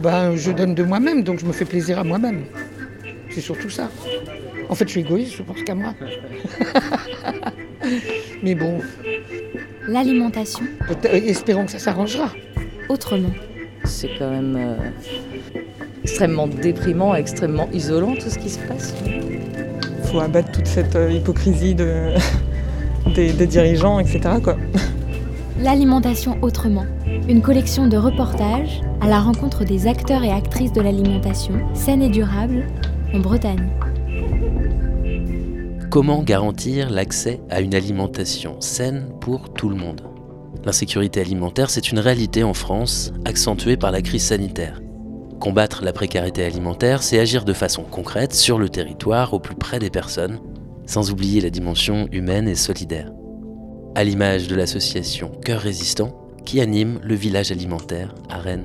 Ben, je donne de moi-même, donc je me fais plaisir à moi-même. C'est surtout ça. En fait, je suis égoïste, je pense qu'à moi. Mais bon, L'alimentation peut-être- espérons que ça s'arrangera. autrement. C'est quand même euh, extrêmement déprimant, extrêmement isolant tout ce qui se passe. Il faut abattre toute cette euh, hypocrisie de, des, des dirigeants, etc. Quoi. L'alimentation autrement. Une collection de reportages à la rencontre des acteurs et actrices de l'alimentation, saine et durable, en Bretagne. Comment garantir l'accès à une alimentation saine pour tout le monde? L'insécurité alimentaire, c'est une réalité en France, accentuée par la crise sanitaire. Combattre la précarité alimentaire, c'est agir de façon concrète sur le territoire, au plus près des personnes, sans oublier la dimension humaine et solidaire. À l'image de l'association Cœur Résistant, qui anime le village alimentaire à Rennes.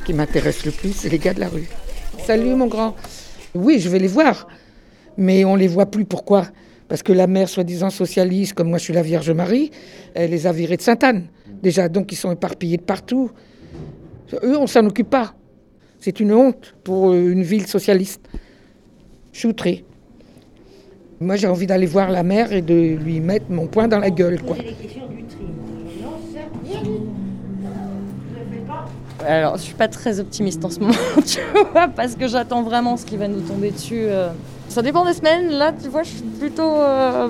Ce qui m'intéresse le plus, c'est les gars de la rue. Salut mon grand. Oui, je vais les voir. Mais on les voit plus. Pourquoi? Parce que la mère, soi-disant socialiste, comme moi je suis la Vierge Marie, elle les a virés de Sainte-Anne. Déjà, donc ils sont éparpillés de partout. Eux, on s'en occupe pas. C'est une honte pour euh, une ville socialiste. Je. Moi, j'ai envie d'aller voir la mère et de lui mettre mon poing dans la gueule, quoi. Alors, je suis pas très optimiste en ce moment, tu vois, parce que j'attends vraiment ce qui va nous tomber dessus. euh. Ça dépend des semaines. Là, tu vois, je suis plutôt, euh,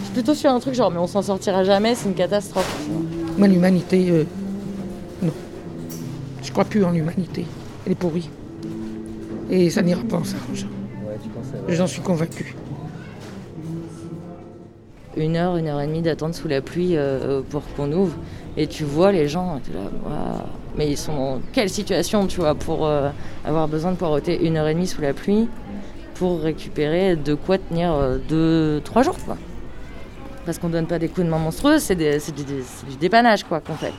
je suis plutôt sur un truc genre, mais on s'en sortira jamais, c'est une catastrophe. tu vois. Moi, l'humanité, euh, non. Je crois plus en l'humanité. Elle est pourrie. Et ça n'ira pas en s'arrangeant. J'en suis convaincu. Une heure, une heure et demie d'attente sous la pluie euh, pour qu'on ouvre. Et tu vois les gens, t'es là, waouh. mais ils sont dans quelle situation, tu vois, pour euh, avoir besoin de poireauter une heure et demie sous la pluie pour récupérer de quoi tenir euh, deux, trois jours, quoi. Parce qu'on donne pas des coups de main monstrueux, c'est du, du dépannage, quoi, qu'on fait.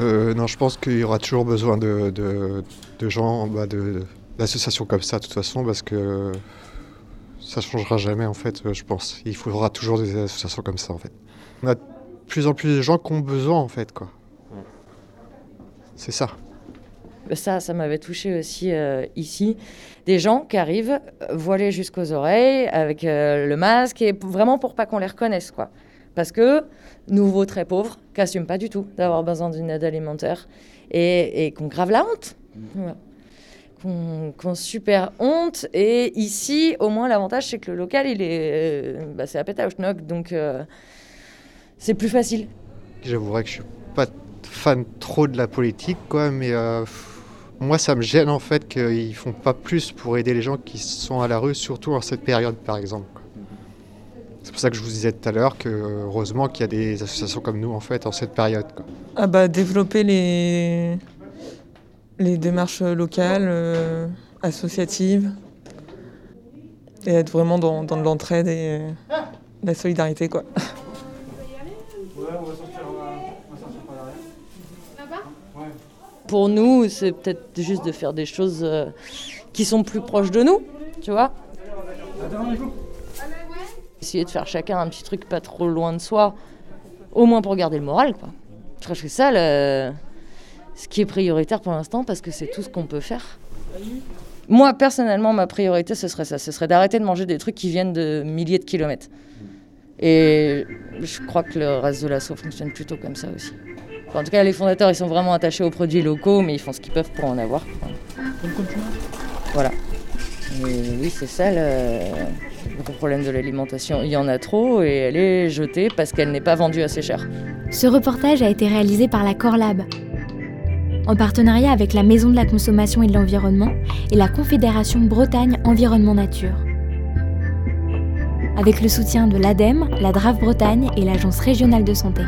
Euh, non, je pense qu'il y aura toujours besoin de, de- de gens, de- d'associations comme ça, de toute façon, parce que ça changera jamais, en fait, je pense. Il faudra toujours des associations comme ça, en fait. On a de plus en plus de gens qui ont besoin, en fait, quoi. C'est ça. Ça, ça m'avait touché aussi euh, ici. Des gens qui arrivent euh, voilés jusqu'aux oreilles, avec euh, le masque, et vraiment pour pas qu'on les reconnaisse, quoi. Parce que, nouveau très pauvres, qui n'assument pas du tout d'avoir besoin d'une aide alimentaire, et, et qu'on grave la honte. Voilà. Qu'on super honte. Et ici, au moins, l'avantage, c'est que le local, il est, euh, bah, c'est à Pétaouchnok, donc euh, c'est plus facile. J'avouerai que je suis pas fan trop de la politique, quoi, mais euh, moi, ça me gêne, en fait, qu'ils font pas plus pour aider les gens qui sont à la rue, surtout en cette période, par exemple. C'est pour ça que je vous disais tout à l'heure que, heureusement, qu'il y a des associations comme nous, en fait, en cette période. quoi. Ah bah, développer les, les démarches locales, euh, associatives, et être vraiment dans, dans de l'entraide et euh, la solidarité. Quoi. Pour nous, c'est peut-être juste de faire des choses euh, qui sont plus proches de nous, tu vois. Essayer de faire chacun un petit truc pas trop loin de soi, au moins pour garder le moral, quoi. Je crois que ça ce qui est prioritaire pour l'instant, parce que c'est tout ce qu'on peut faire. Moi, personnellement, ma priorité, ce serait ça. Ce serait d'arrêter de manger des trucs qui viennent de milliers de kilomètres. Et je crois que le reste de fonctionne plutôt comme ça aussi. En tout cas, les fondateurs, ils sont vraiment attachés aux produits locaux, mais ils font ce qu'ils peuvent pour en avoir. Voilà. Oui, c'est ça le, le problème de l'alimentation. Il y en a trop et elle est jetée parce qu'elle n'est pas vendue assez cher. Ce reportage a été réalisé par la Corlab, en partenariat avec la Maison de la Consommation et de l'Environnement et la Confédération Bretagne Environnement Nature. Avec le soutien de l'ADEME, la DRAF Bretagne et l'Agence régionale de santé.